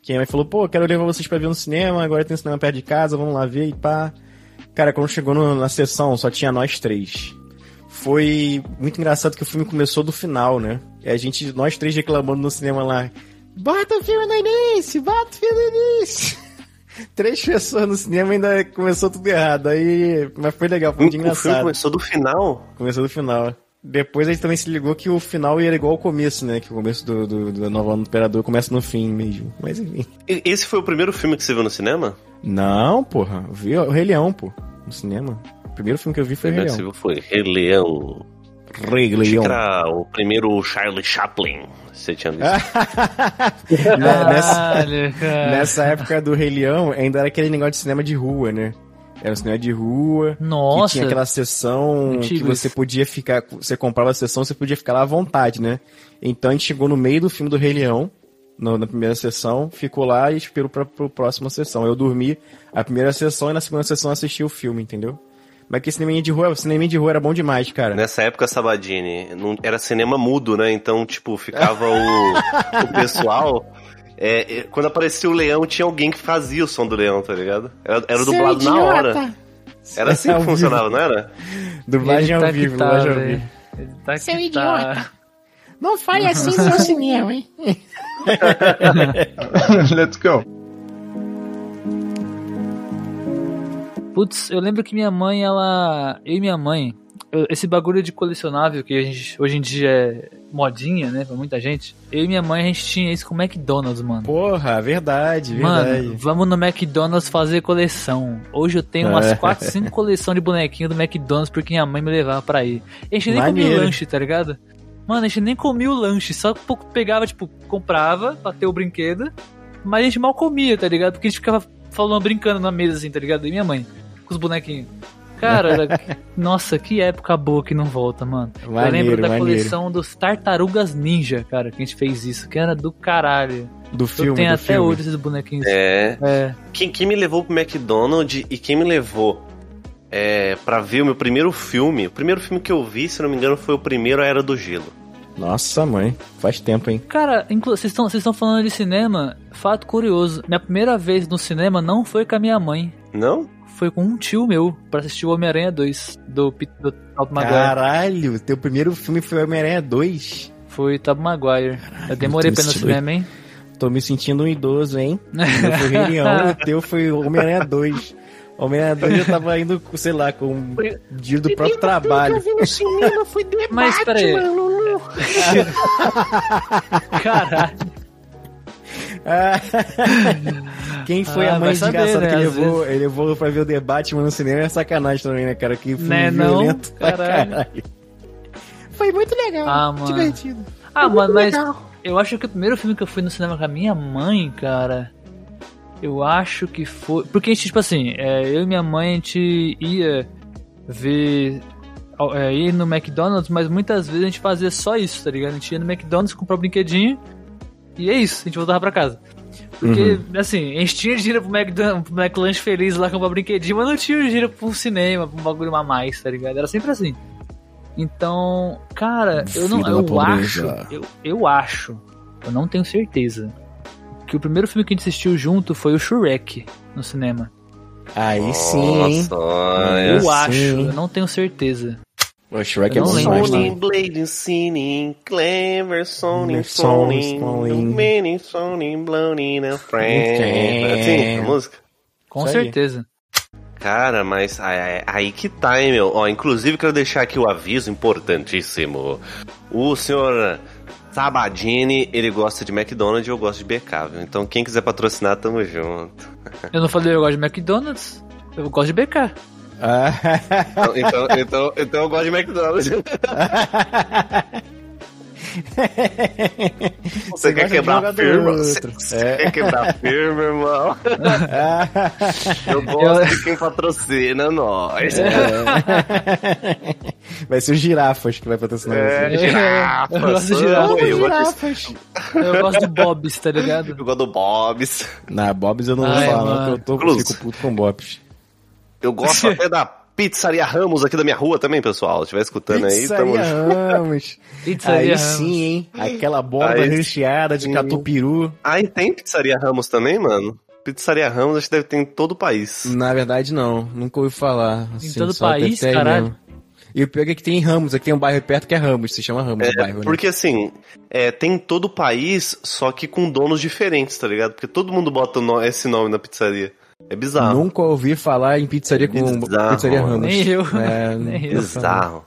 Que a falou, pô, quero levar vocês pra ver no cinema, agora tem cinema perto de casa, vamos lá ver e pá. Cara, quando chegou no- na sessão, só tinha nós três. Foi muito engraçado que o filme começou do final, né? E a gente, nós três reclamando no cinema lá. Bota o filme no início, bota o filme no início. Três pessoas no cinema ainda começou tudo errado. Aí, mas foi legal, foi O muito filme engraçado. começou do final. Começou do final. Depois a gente também se ligou que o final era igual ao começo, né? Que o começo do, do, Nova Onda do Imperador começa no fim mesmo. Mas enfim. Esse foi o primeiro filme que você viu no cinema? Não, porra. Eu vi o Rei Leão, pô. No cinema. O primeiro filme que eu vi foi O Rei Leão. foi Rei Leão. Rei Leão. que era o primeiro Charlie Chaplin. Você tinha visto? Né, nessa, nessa época do Rei Leão, ainda era aquele negócio de cinema de rua, né? Era um cinema de rua. Nossa. Que tinha aquela sessão que você podia ficar. Você comprava a sessão, você podia ficar lá à vontade, né? Então a gente chegou no meio do filme do Rei Leão, no- na primeira sessão, ficou lá e esperou pra, pra próxima sessão. Eu dormi a primeira sessão e na segunda sessão assisti o filme, entendeu? Mas que cineminha de rua, cineminha de rua era bom demais, cara. Nessa época, Sabadini, não, era cinema mudo, né? Então, tipo, ficava o, o pessoal. é, é, quando aparecia o leão, tinha alguém que fazia o som do leão, tá ligado? Era, era dublado na hora. Era assim que funcionava, não era? Dublagem Ele ao tá vivo, tá, dublagem ao velho. vivo. Ele tá Seu que idiota. tá. Não fale assim no seu cinema, hein? Let's go. Putz, eu lembro que minha mãe, ela. Eu e minha mãe. Esse bagulho de colecionável que a gente, hoje em dia é modinha, né? Pra muita gente. Eu e minha mãe, a gente tinha isso com o McDonald's, mano. Porra, verdade, Mano, verdade. vamos no McDonald's fazer coleção. Hoje eu tenho umas É. 4, 5 coleções de bonequinho do McDonald's porque minha mãe me levava pra ir. A gente nem comia Maneiro. lanche, tá ligado? Mano, a gente nem comia o lanche, só pegava, tipo, comprava pra ter o brinquedo, mas a gente mal comia, tá ligado? Porque a gente ficava falando, brincando na mesa, assim, tá ligado? E minha mãe, com os bonequinhos. Cara, era- nossa, que época boa que não volta, mano. eu Maneiro, lembro da maneiro. coleção dos Tartarugas Ninja, cara, que a gente fez isso, que era do caralho. Do filme, eu tenho do até filme. hoje esses bonequinhos. É. É. Quem, quem me levou pro McDonald's e quem me levou é, pra ver o meu primeiro filme. O primeiro filme que eu vi, se não me engano, foi o primeiro A Era do Gelo. Nossa, mãe. Faz tempo, hein? Cara, inclu- vocês estão vocês estão falando de cinema, fato curioso. Minha primeira vez no cinema não foi com a minha mãe. Não? Foi com um tio meu pra assistir o Homem-Aranha 2 do, do Tobey Maguire. Caralho, teu primeiro filme foi Homem-Aranha 2. Foi Tobey Maguire. Eu demorei pra ir no cinema, hein? Tô me sentindo um idoso, hein? O meu foi Rei Leão, o teu foi Homem-Aranha 2. Homem-Aranha 2 eu tava indo, sei lá, com um dia do próprio trabalho. Eu vi no cinema, foi The Mas, peraí. Caralho. Quem foi Ah, a mãe vai saber, desgraçada né, que levou, ele levou pra ver o debate no cinema é sacanagem também, né, cara? Que filme Né, violento Caralho. caralho. Foi muito legal. Ah, mano. Divertido. Ah, mano, mas legal. eu acho que o primeiro filme que eu fui no cinema com a minha mãe, cara, eu acho que foi. Porque a gente, tipo assim, é, eu e minha mãe, a gente ia ver. É, ir no McDonald's, mas muitas vezes a gente fazia só isso, tá ligado? A gente ia no McDonald's, comprava um brinquedinho e é isso, a gente voltava pra casa. Porque, assim, a gente tinha dinheiro pro McDonald's, pro McLanche feliz lá comprar brinquedinho, mas não tinha dinheiro pro cinema, pra um bagulho a mais, tá ligado? Era sempre assim. Então, cara, eu não. Filho Eu acho. Eu, eu acho. Eu não tenho certeza. Que o primeiro filme que a gente assistiu junto foi o Shrek no cinema. Aí sim? Nossa, eu sim. acho, eu não tenho certeza. O Shrek é bom demais, Sony, né? Blade, Singing, Clever, Sony, Sony, Sony, Sony. Blowing a Friend. Assim, a música? Com certeza. Cara, mas aí, aí que tá, hein, meu? Ó, inclusive quero deixar aqui o aviso importantíssimo. O senhor Sabadini, ele gosta de McDonald's e eu gosto de BK, viu? Então quem quiser patrocinar, tamo junto. Eu não falei eu gosto de McDonald's, eu gosto de BK. Ah, Então, então, então, então eu gosto de McDonald's. Você quer gosta de quebrar firma? Você, você É. quer quebrar a firma, irmão? Eu gosto de quem patrocina nós. É. vai ser o Girafas que vai patrocinar É, você. girafa. Eu gosto de sou girafa. eu, eu, Girafas. Eu gosto do Bob's, tá ligado? eu gosto do Bob's. Na Bob's eu não vou Ai, falar, não, mano. que eu tô, fico puto com Bob's. Eu gosto até da Pizzaria Ramos aqui da minha rua também, pessoal. Se estiver escutando aí, tamo Pizzaria. Ramos. Pizzaria Aí Ramos. sim, hein? Aquela borda Aí recheada de sim. catupiru. Aí tem Pizzaria Ramos também, mano? Pizzaria Ramos acho que deve ter em todo o país. Na verdade, não. Nunca ouvi falar. Em assim, todo só deve país, aí caralho? mesmo. E o pior é que tem em Ramos. Aqui tem um bairro perto que é Ramos. Se chama Ramos o bairro, né? Porque assim, é, tem em todo o país, só que com donos diferentes, tá ligado? Porque todo mundo bota o no- esse nome na pizzaria. É bizarro. Nunca ouvi falar em pizzaria com Bizarro, pizzaria. Ramos. Nem eu. É, Nem eu. Bizarro.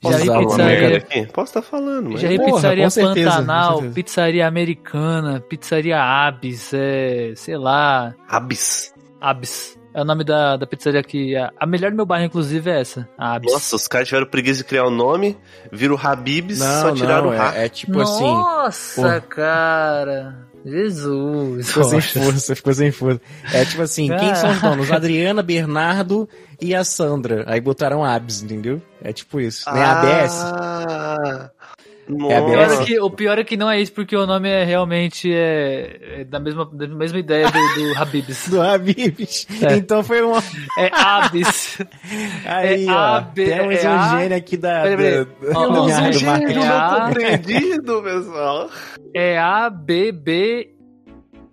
Já Posso vi falar uma pizzaria- aqui? Posso estar falando, mas... Já vi Porra, pizzaria com certeza, Pantanal, pizzaria americana, pizzaria Abis, é, sei lá, Abis. Abis. É o nome da, da pizzaria aqui. A, a melhor do meu bairro, inclusive, é essa, a Abis. Nossa, os caras tiveram preguiça de criar o nome, viram Habibs, Não, só tiraram não, o é, é tipo assim. Nossa, cara. Jesus. Ficou sem força, ficou sem força. É tipo assim, quem são os donos? Adriana, Bernardo e a Sandra. Aí botaram Abs, entendeu? É tipo isso. Nem a ABS. Ah, É O pior, é que, o pior é que não é isso, porque o nome é realmente é, é da, mesma, da mesma ideia do, do Habibs. Do Habibs. É. Então foi uma. É Abis. Aí, É ó. A, B, temos é um A- gênio aqui da. Peraí, da ó, minha um do gênio não compreendido, pessoal. É A, B, B.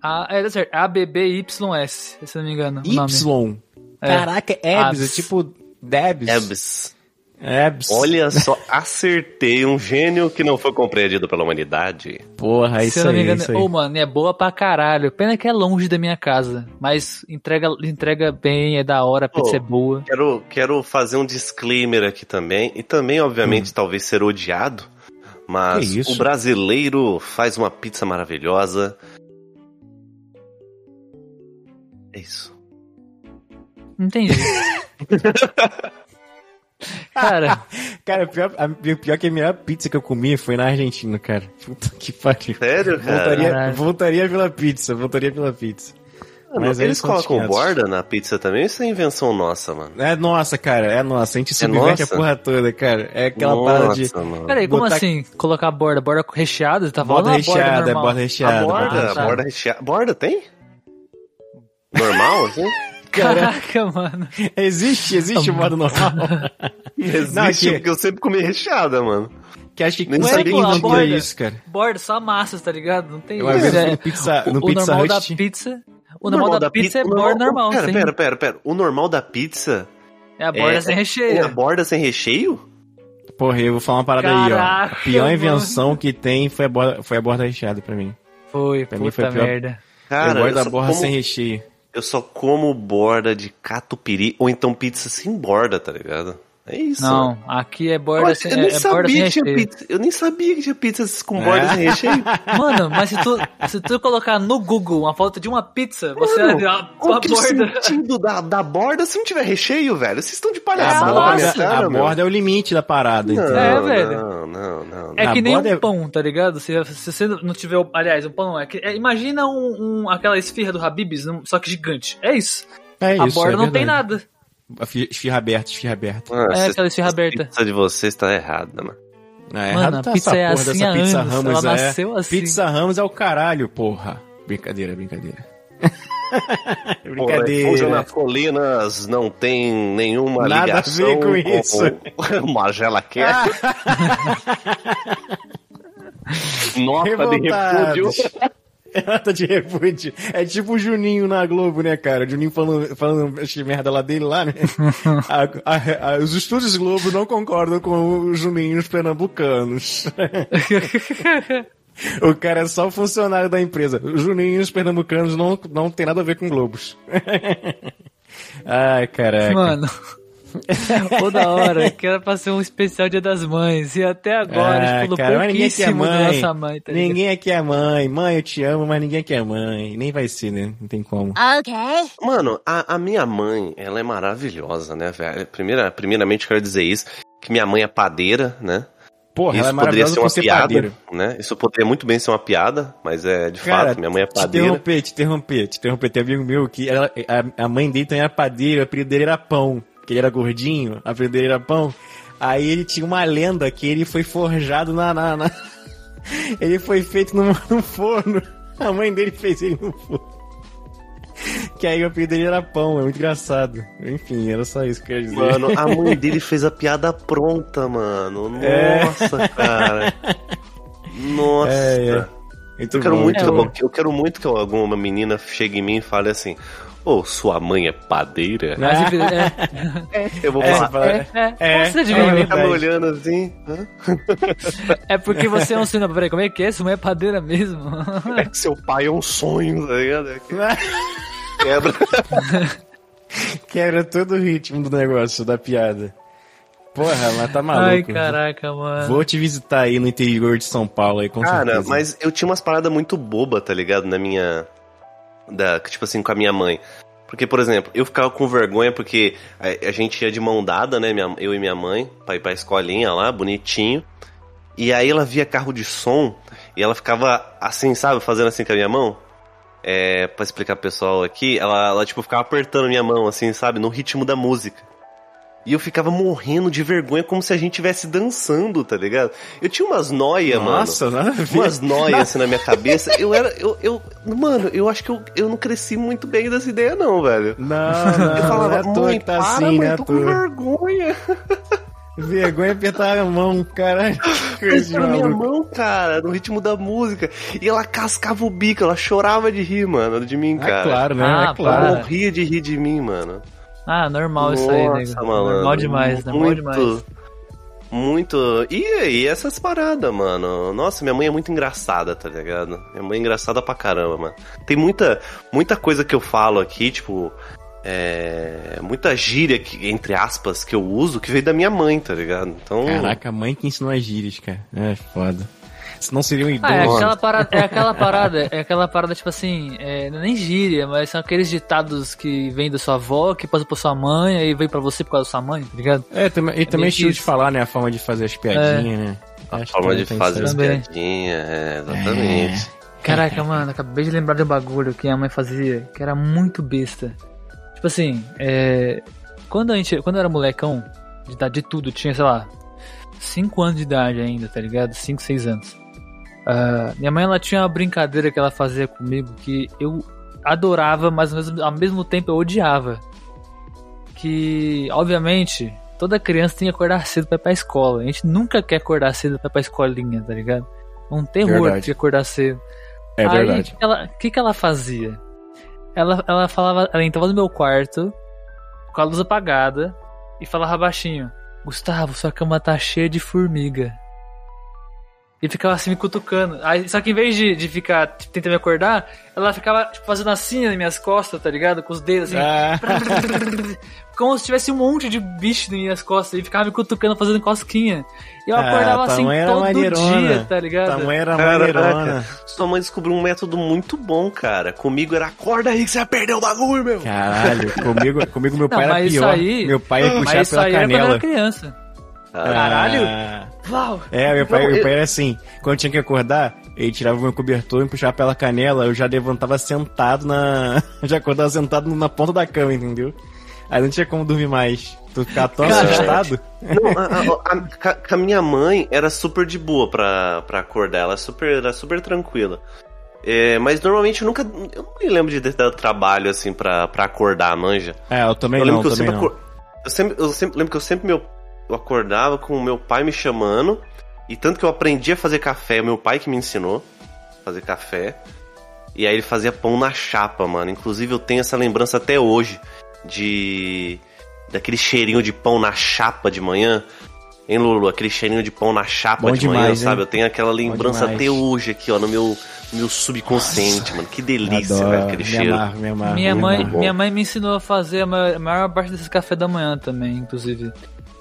A, é, tá certo. A, B, B, Y, S, se eu não me engano. o nome. Y. É. Caraca, Ebs, é Abs. tipo Debs. Ebs. Ebs. Olha só, acertei um gênio que não foi compreendido pela humanidade. Porra, é Se isso eu não me aí, engano, isso aí. ô mano, é boa pra caralho. Pena que é longe da minha casa. Mas entrega, entrega bem, é da hora, a pizza é boa. Quero, quero fazer um disclaimer aqui também, e também, obviamente, talvez ser odiado, mas o brasileiro faz uma pizza maravilhosa. É isso. Entendi. Cara, Cara, pior, a, pior que a melhor pizza que eu comi foi na Argentina, cara. Puta que pariu. Sério, cara? Voltaria, voltaria pela pizza, voltaria pela pizza. Mano, Mas eles colocam 500. borda na pizza também? Isso é invenção nossa, mano. É nossa, cara, é nossa. A gente subverte a nossa? porra toda, cara. É aquela parada de nossa, mano. peraí, como Botar- assim? Colocar borda? Borda recheada? Tá falando borda recheada, é normal? borda recheada. A borda borda, a borda recheada. Borda tem? Normal, assim? Caraca, mano. Existe, existe borda normal. Existe, Não, aqui- porque eu sempre comi recheada, mano. que acha que Nem não sabia que a borda. isso, cara. Borda, só massas, tá ligado? Não tem vez é, no Pizza, o, no o pizza normal Hut da tinha- pizza. O normal, da, pizza, é borda normal, Pera, sem, pera, pera, pera. O normal da pizza É a borda é- sem é a recheio. borda sem recheio? Porra, eu vou falar uma parada aí, ó. A Caraca, pior mano. invenção que tem foi a borda, foi a borda recheada pra mim. Foi, Pra mim foi pior. merda. Cara, eu da só, borda como, sem recheio. Eu só como borda de catupiry ou então pizza sem borda, tá ligado? É isso. Não, aqui é borda Olha, sem, eu é, nem é borda sem sabia que tinha recheio. pizza. Eu nem sabia que tinha pizzas com borda É. sem recheio. Mano, mas se tu, se tu colocar no Google uma foto de uma pizza, você ver a, Qual a que é o borda. sentido da, da borda se não tiver recheio, velho? Vocês estão de palhaçada a nossa, cara, a borda é o limite da parada, Não, entendeu? É, velho. Não, não, não. É que nem borda um é- pão, tá ligado? Se, se você não tiver. Aliás, um pão não é. que- é, imagina um, um- aquela esfirra do Habib's, só que gigante. É isso. É a isso, borda é não tem nada. A fi- Esfirra aberta, esfirra aberta. Ah, É aquela esfirra a aberta. pizza de vocês tá errada, mano. É, Mano, errado a tá pizza essa é porra assim dessa há pizza anos, Ramos, ela é. nasceu assim. Pizza Ramos é o caralho, porra. Brincadeira, brincadeira. Pô, brincadeira. Refúgio nas colinas não tem nenhuma Nada a ligação ver com isso. com Magela quer. Nota de refúgio. Nota de repúdio. É tipo o Juninho na Globo, né, cara? O Juninho falando, falando essa merda lá dele lá, né? A- a- a- os estúdios Globo não concordam com os Juninhos pernambucanos. o cara é só funcionário da empresa. Os Juninhos pernambucanos não, não tem nada a ver com Globos. Ai, caraca. Mano. Toda hora, que era pra ser um especial Dia das Mães. E até agora, Ah, tipo, cara, ninguém aqui é da mãe. nossa mãe, tá ligado? ninguém aqui é mãe. Mãe, eu te amo, mas ninguém aqui é mãe. Nem vai ser, né? Não tem como. Okay. Mano, a, a minha mãe, ela é maravilhosa, né, velho? Primeira, primeiramente, quero dizer isso, que minha mãe é padeira, né? Porra, ela isso é poderia maravilhosa ser uma ser piada, padeira. né? Isso poderia muito bem ser uma piada, mas é de Cara, fato, minha mãe é te padeira. interromper, te interromper, te interromper. Tem um amigo meu que ela- a, a mãe dele também era padeira, o apelido dele era Pão. Que ele era gordinho, apelido dele era Pão. Aí ele tinha uma lenda que ele foi forjado na... na- na- Ele foi feito num, num forno. A mãe dele fez ele no forno. Que aí o apelido dele era Pão, é muito engraçado. Enfim, era só isso que eu ia dizer. Mano, a mãe dele fez a piada pronta, mano. É. Nossa, cara. Nossa. É, é. Eu quero bom, muito, que, eu quero muito que alguma menina chegue em mim e fale assim: Ô, sua mãe é padeira? Mas, enfim, é, Eu vou É, falar. fala- é, é, É, você é adivinha, Ela fica me olhando assim. hã? É porque você é um sinal. Peraí, como é que é? Sua mãe é padeira mesmo? É que seu pai é um sonho, tá ligado? É que Quebra. Quebra todo o ritmo do negócio, da piada. Porra, mas tá maluco. Ai, caraca, mano. Vou te visitar aí no interior de São Paulo aí, com Cara, certeza. mas eu tinha umas paradas muito boba, tá ligado? Na minha. Da, tipo assim, com a minha mãe. Porque, por exemplo, eu ficava com vergonha porque a, a gente ia de mão dada, né? minha- eu e minha mãe, pra ir pra escolinha lá, bonitinho. E aí ela via carro de som e ela ficava assim, sabe? Fazendo assim com a minha mão. É, pra explicar pro pessoal aqui, ela, ela tipo ficava apertando minha mão, assim, sabe? No ritmo da música. E eu ficava morrendo de vergonha, como se a gente estivesse dançando, tá ligado? Eu tinha umas noias, mano Nossa, ver. umas noias assim na minha cabeça. Eu era. Eu, eu, mano, eu acho que eu, eu não cresci muito bem dessa ideia, não, velho. Não, não, Eu falava, não é mãe, tá para, assim, mãe, né? tô com vergonha. Vergonha apertar a mão, caralho. Na minha mão, cara, no ritmo da música. E ela cascava o bico, ela chorava de rir, mano, de mim, É cara. claro, né? Ah, é Ela claro. para. morria de rir de mim, mano. Ah, normal isso aí, né? Nossa, malandro. Normal demais, normal muito, demais. Muito. E aí, essas paradas, mano? Nossa, minha mãe é muito engraçada, tá ligado? Minha mãe é engraçada pra caramba, mano. Tem muita, muita coisa que eu falo aqui, tipo. É, muita gíria, que, entre aspas, que eu uso que veio da minha mãe, tá ligado? Então. Caraca, a mãe que ensinou as gírias, cara. É foda. Senão seria um idoso. Ah, é aquela parada, é aquela parada, é aquela parada, tipo assim, é, não é nem gíria, mas são aqueles ditados que vêm da sua avó, que passam por sua mãe, aí vem pra você por causa da sua mãe, tá ligado? É, também, e também meio estilo de falar, né? A forma de fazer as piadinhas, né? A Acho forma de fazer as piadinhas, é, exatamente. Caraca, mano, acabei de lembrar de um bagulho que a mãe fazia, que era muito besta. Tipo assim, é, quando a gente, quando eu era molecão, de idade de tudo, tinha, sei lá, 5 anos de idade ainda, tá ligado? 5, 6 anos. Ah, minha mãe, ela tinha uma brincadeira que ela fazia comigo que eu adorava, mas ao mesmo, ao mesmo tempo eu odiava. Que, obviamente, toda criança tem que acordar cedo pra ir pra escola. A gente nunca quer acordar cedo pra ir pra escolinha, tá ligado? Um terror Verdade. de acordar cedo. É Aí, verdade. O que, ela, que, que ela fazia? Ela, ela falava, ela entrava no meu quarto, com a luz apagada, e falava baixinho: Gustavo, sua cama tá cheia de formiga. E ficava assim me cutucando. Aí, só que em vez de, de ficar tipo, tentando me acordar, ela ficava tipo, fazendo assim nas minhas costas, tá ligado? Com os dedos assim. Ah, Como se tivesse um monte de bicho nas minhas costas e ficava me cutucando, fazendo cosquinha. E eu Ah, acordava assim era todo maneirona. dia, tá ligado? tamanho era maneirona. sua mãe descobriu um método muito bom, cara. Comigo era acorda aí que você vai perder o bagulho, meu. Caralho, comigo, comigo meu Não, pai era mas isso pior. aí- meu pai ia Mas puxar isso pela aí era quando eu canela. era criança. Caralho. Ah. Uau! É, meu pai, Não, meu eu- pai era assim. Quando tinha que acordar, ele tirava o meu cobertor e puxava pela canela, eu já levantava sentado na. já acordava sentado na ponta da cama, entendeu? Aí não tinha como dormir mais. Tu ficava tão Cara, assustado. Não, a, a- a- a minha mãe era super de boa pra, pra acordar, ela super, era super tranquila. É, mas normalmente eu nunca. Eu não me lembro de ter dado trabalho assim pra, pra acordar, manja. É, eu também eu lembro não, que eu também sempre, não. acor- eu sempre. Eu sempre lembro que eu sempre meu, eu acordava com o meu pai me chamando. E tanto que eu aprendi a fazer café, meu pai que me ensinou a fazer café. E aí ele fazia pão na chapa, mano. Inclusive eu tenho essa lembrança até hoje de daquele cheirinho de pão na chapa de manhã. Hein, Lulu? Aquele cheirinho de pão na chapa Bom de manhã, demais, hein? sabe? Eu tenho aquela lembrança até hoje aqui, ó, no meu, no meu subconsciente, mano. Que delícia, Adoro, velho, aquele me cheiro. amarro, me amarro, Minha me mãe, minha mãe me ensinou a fazer a maior, a maior parte desses café da manhã também, inclusive.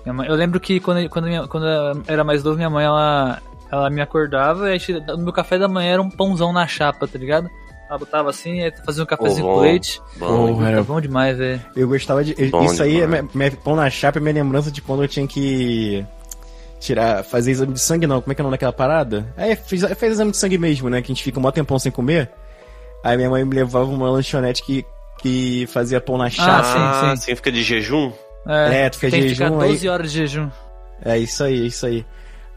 Minha mãe- eu lembro que quando, quando, minha- quando eu era mais novo, minha mãe ela, ela me acordava e no meu café da manhã era um pãozão na chapa, tá ligado? Ela botava assim, aí fazia um cafezinho bom. com leite. Bom, Porra, era Tá bom demais, velho. Eu gostava de. Bom isso aí, é demais. minha, minha- pão na chapa é minha lembrança de quando eu tinha que tirar, fazer exame de sangue, não. Como é que é o nome daquela parada? É, fiz, fez exame de sangue mesmo, né? Que a gente fica um maior tempão sem comer. Aí minha mãe me levava uma lanchonete que, que fazia pão na chapa. Ah, sim, sim. sim, fica de jejum? É, É, tu fica tem de que ficar jejum 12 aí. horas de jejum. É isso aí, é isso aí.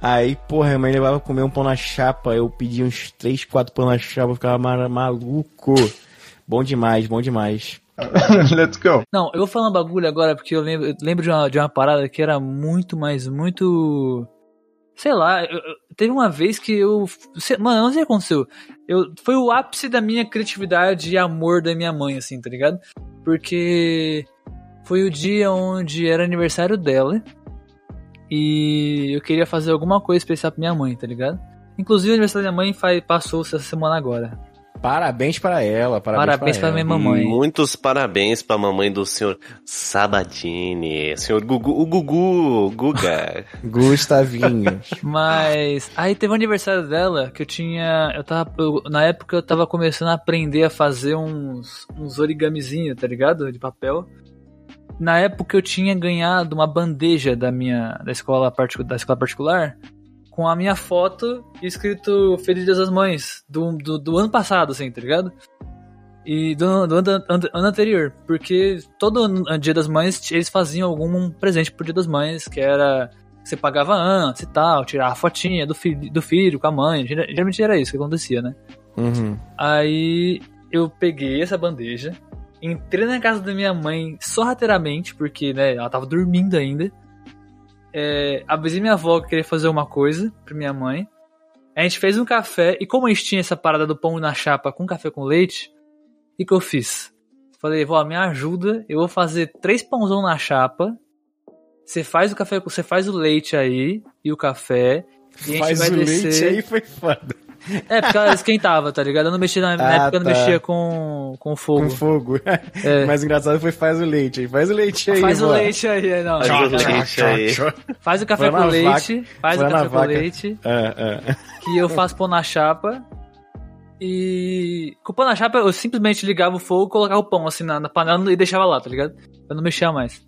Aí, porra, minha mãe levava comer um pão na chapa. Eu pedia uns 3, 4 pão na chapa, eu ficava ma- maluco. Bom demais, bom demais. Let's go. Não, eu vou falar um bagulho agora porque eu lembro, eu lembro de, uma, de uma parada que era muito, mas muito. Sei lá, eu- teve uma vez que eu. sei- mano, não sei o que aconteceu. Eu, foi o ápice da minha criatividade e amor da minha mãe, assim, tá ligado? Porque foi o dia onde era aniversário dela e eu queria fazer alguma coisa especial pra minha mãe, tá ligado? Inclusive o aniversário da minha mãe faz, passou essa semana agora. Parabéns pra ela, parabéns, Parabéns pra ela. minha mamãe. Muitos parabéns pra mamãe do senhor Sabadini, senhor Gugu, o Gugu, Guga. Gustavinho. Mas aí teve o aniversário dela que eu tinha. Eu tava. eu- na época eu tava começando a aprender a fazer uns, uns origamizinhos, tá ligado? De papel. Na época eu tinha ganhado uma bandeja da minha. da escola, da escola particular com a minha foto e escrito Feliz Dia das Mães do, do, do ano passado, assim, tá ligado? E do, do ano, ano- anterior, porque todo ano- Dia das Mães eles faziam algum presente pro Dia das Mães, que era você pagava antes e tal, tirar a fotinha do filho, do filho com a mãe. Geral- Geralmente era isso que acontecia, né? Uhum. Aí eu peguei essa bandeja, entrei na casa da minha mãe sorrateiramente, porque né, ela tava dormindo ainda. É, avisei minha avó que queria fazer uma coisa pra minha mãe. A gente fez um café, e como a gente tinha essa parada do pão na chapa com café com leite, o que, eu fiz? Falei, vó, me ajuda, eu vou fazer três pãozão na chapa. Você faz o café, você faz o leite aí e o café. E a gente Faz vai o descer. leite aí foi foda. É, porque ela esquentava, tá ligado? Eu não mexia na, na Ah, época, eu não tá. mexia com, com fogo. Com fogo. É. O engraçado foi faz o leite aí. Faz o leite aí, Faz o vó. leite aí, é, não. Faz o leite aí. Faz o café com leite, faz o café com leite, Ah, ah. que eu faço pão na chapa. E com o pão na chapa eu simplesmente ligava o fogo, colocava o pão assim na, na panela e deixava lá, tá ligado? Eu não mexia mais.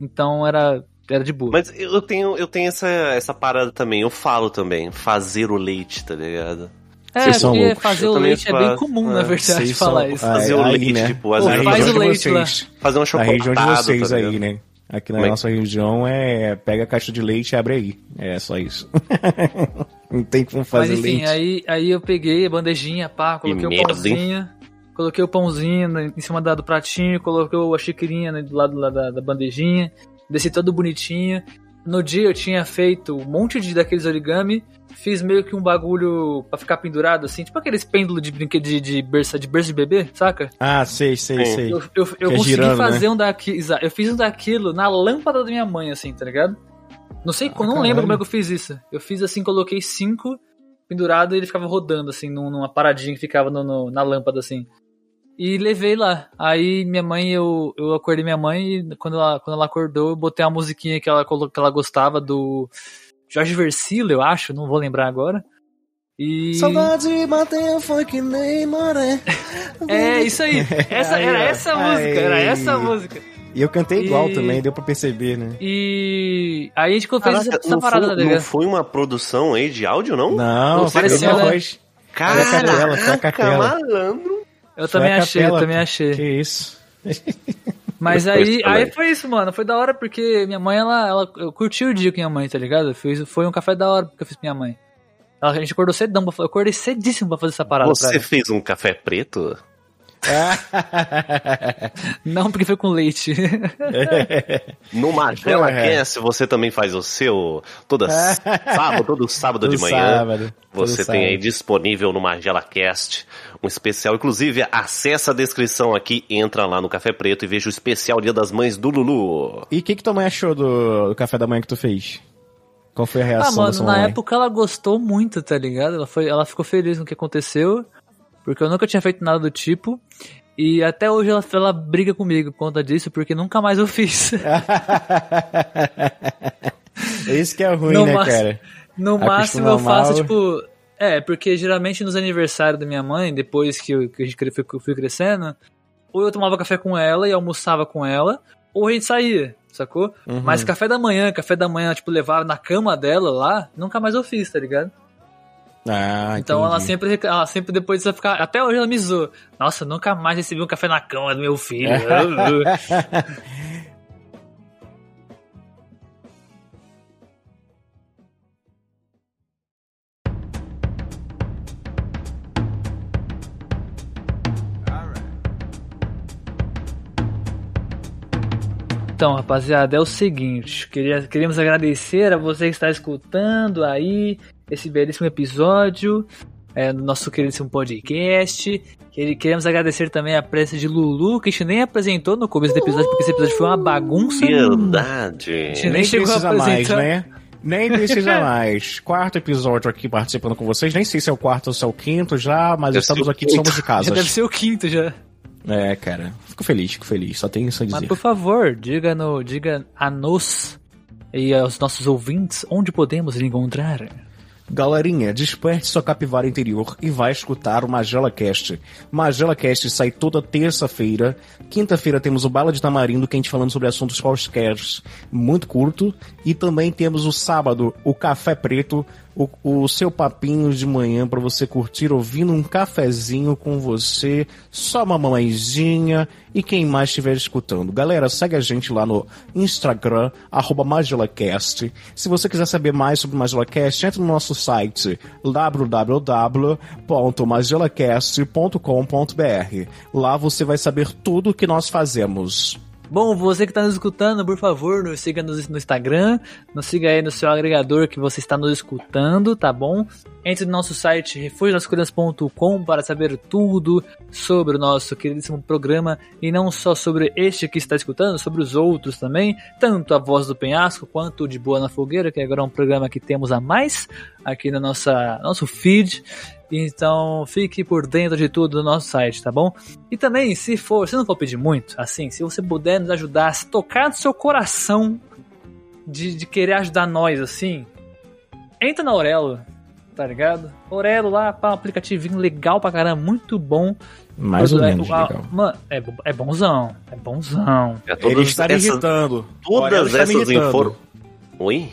Então era, era de boa. Mas eu tenho, eu tenho essa, essa parada também, eu falo também, fazer o leite, tá ligado? é, vocês são porque loucos. fazer Eu o leite é bem faço. comum, É, na verdade, Vocês falar são- isso. Ah, Fazer é, o aí, leite, né? tipo, às Pô, faz região o de leite lá. vocês. fazer um Na chocolatado, região de vocês tá aí, né? Aqui na Como é que- nossa região é pega a caixa de leite e abre aí. É só isso. Não tem como Mas fazer enfim, leite. aí, aí eu peguei a bandejinha, pá, coloquei o merda, hein? pãozinho. Coloquei o pãozinho na- em cima da- do pratinho, coloquei a xicrinha né, do lado da, da bandejinha. Desci todo bonitinho. No dia eu tinha feito um monte de daqueles origami, fiz meio que um bagulho pra ficar pendurado, assim, tipo aqueles pêndulos de brinquedo de, de berça de berço de bebê, saca? Ah, sei, sei, sei. Eu, eu, eu é consegui girando, fazer um daquilo. Eu fiz um daquilo na lâmpada da minha mãe, assim, tá ligado? Não sei, Ah, não lembro caralho. como é que eu fiz isso. Eu fiz assim, coloquei cinco pendurado e ele ficava rodando, assim, num- numa paradinha que ficava no- no- na lâmpada, assim. E levei lá. Aí minha mãe, eu, eu acordei minha mãe e quando ela, quando ela acordou, eu botei uma musiquinha que ela, que ela gostava do Jorge Versilo, eu acho, não vou lembrar agora. E. Saudade bateu, foi que nem maré. É, isso aí. Essa, Aí, era ó. essa música, era Aí. essa música. E eu cantei igual E- também, deu pra perceber, né? E aí a gente fez Caraca, essa não, parada, foi, tá não foi uma produção aí de áudio, não? Não, foi parecia, né? voz. Foi a capela, foi a capela. malandro. Eu Foi também achei, eu também achei. Que isso. Mas aí, aí foi isso, mano. Foi da hora porque minha mãe, ela, ela eu curti o dia com minha mãe, tá ligado? Foi, foi um café da hora que eu fiz com minha mãe. Ela- a gente acordou cedão, pra eu acordei cedíssimo pra fazer essa parada. Você fez um café preto? Não, porque foi com leite. No Magela Porra. Cast você também faz o seu toda sábado, todo sábado de Todo manhã. sábado, Você tem sábado. aí disponível no Magela Cast um especial. Inclusive, acessa a descrição aqui, entra lá no Café Preto e veja o especial Dia das Mães do Lulu. E o que, que tua mãe achou do, do café da manhã que tu fez? Qual foi a ah, reação da mano, sua na mãe? época ela gostou muito, tá ligado? Ela, foi, ela ficou feliz com o que aconteceu, porque eu nunca tinha feito nada do tipo. E até hoje ela, ela briga comigo por conta disso, porque nunca mais eu fiz. Esse que é ruim, No né, cara? No máximo eu faço, mal. tipo. É, porque geralmente nos aniversários da minha mãe, depois que eu, que a gente fui, fui crescendo, ou eu tomava café com ela e almoçava com ela, ou a gente saía, sacou? Uhum. Mas café da manhã, café da manhã, tipo, levar na cama dela lá, nunca mais eu fiz, tá ligado? Ah, Então ela sempre, ela sempre depois disso ficar. Até hoje ela me zoou. Nossa, nunca mais recebi um café na cama do meu filho. Então, rapaziada, é o seguinte, queria, queríamos agradecer a você que está escutando aí esse belíssimo episódio é, do nosso queridíssimo podcast. Queremos agradecer também a presença de Lulu, que a gente nem apresentou no começo do episódio, porque esse episódio foi uma bagunça. Verdade. Nem Nem chegou a precisa mais, apresentar. né? Nem precisa mais. Quarto episódio aqui participando com vocês. Nem sei se é o quarto ou se é o quinto já, mas Deve estamos aqui, somos de Já casa. deve ser o quinto já. É, cara. Fico feliz, fico feliz. Só tenho isso a Mas dizer. por favor, diga, no, diga a nos e aos nossos ouvintes onde podemos lhe encontrar. Galerinha, desperte sua capivara interior e vai escutar o Magela Cast. Magela Cast sai toda terça-feira. Quinta-feira temos o Bala de Tamarindo, que a gente falando sobre assuntos quaisquer, muito curto. E também temos o sábado, o Café Preto, o, o seu papinho de manhã para você curtir ouvindo um cafezinho com você, só uma mamãezinha e quem mais estiver escutando. Galera, segue a gente lá no Instagram, arroba. Se você quiser saber mais sobre MagelaCast, entre no nosso site www.magelacast.com.br. Lá você vai saber tudo o que nós fazemos. Bom, você que está nos escutando, por favor, nos siga no, no Instagram, nos siga aí no seu agregador que você está nos escutando, tá bom? Entre no nosso site refugionasscuras.com para saber tudo sobre o nosso queridíssimo programa e não só sobre este que está escutando, sobre os outros também, tanto a Voz do Penhasco quanto o De Boa na Fogueira, que agora é um programa que temos a mais aqui no nossa, nosso feed. Então fique por dentro de tudo do nosso site, tá bom? E também, se for, se não for pedir muito, assim, se você puder nos ajudar, se tocar no seu coração de, de querer ajudar nós, assim, entra na Aurelo, tá ligado? Aurelo lá, pá, um aplicativinho legal pra caramba, muito bom. Mais ou É, menos, a- legal. Mano, é, é bonzão, é bonzão. É, Ele está me essas, irritando. Aurelo todas me essas irritando. informações. Oi?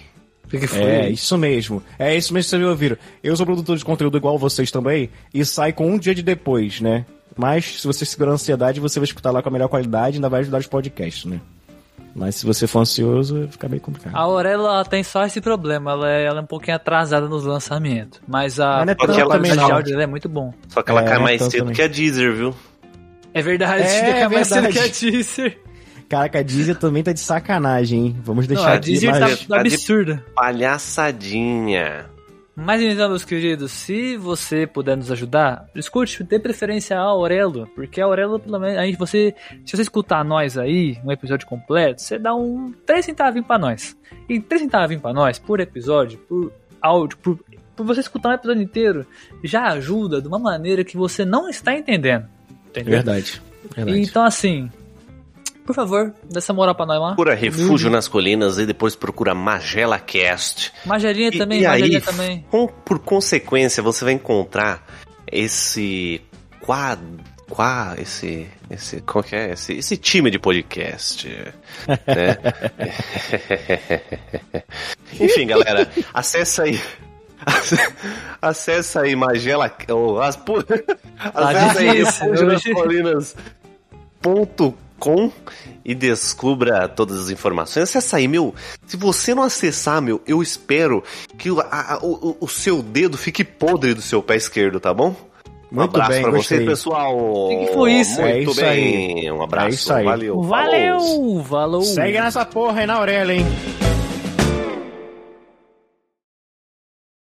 O que que foi? É, isso mesmo. É isso mesmo que vocês me ouviram. Eu sou produtor de conteúdo igual vocês também e sai com um dia de depois, né? Mas se você segurar a ansiedade, você vai escutar lá com a melhor qualidade e ainda vai ajudar os podcasts, né? Mas se você for ansioso, fica bem complicado. A Aurelo ela tem só esse problema, ela é, ela é um pouquinho atrasada nos lançamentos, mas a, Mas é qualidade também, de áudio dela é muito bom. Só que ela É, cai mais então cedo também. que a Deezer, viu? É verdade, É fica mais cedo que a verdade. Caraca, a Disney também tá de sacanagem, hein? Vamos Não, deixar a aqui, Disney tá, mas... tá absurda. Palhaçadinha. Mas então, meus queridos, se você puder nos ajudar, escute, dê preferência a Aurelo, porque a Aurelo, pelo menos, aí você, se você escutar nós aí, um episódio completo, você dá um 3 centavos pra nós. E 3 centavos pra nós, por episódio, por áudio, por, por você escutar um episódio inteiro, já ajuda de uma maneira que você não está entendendo. Entendeu? Verdade, verdade. Então, assim, por favor, dá essa moral pra nós lá. Procura Refúgio nas Colinas e depois procura Magela Cast. Magelinha E- também, e Magelinha aí, também. Com- por consequência, você vai encontrar esse quad, qua, esse, esse, qual que é? Esse, esse time de podcast, né? Enfim, galera, acessa aí. Acessa aí Magela, ou as, acessa aí Refúgio nas hoje. Colinas.com e descubra todas as informações. Acessa aí, meu. Se você não acessar, meu, eu espero que o, a- a- o, o seu dedo fique podre do seu pé esquerdo, tá bom? Um Muito abraço bem, pra gostei. vocês, pessoal. O que que foi isso? Muito É isso bem. Um abraço. É isso aí. Valeu. falou. Valeu! Valeu! Segue nessa porra aí na orelha, hein?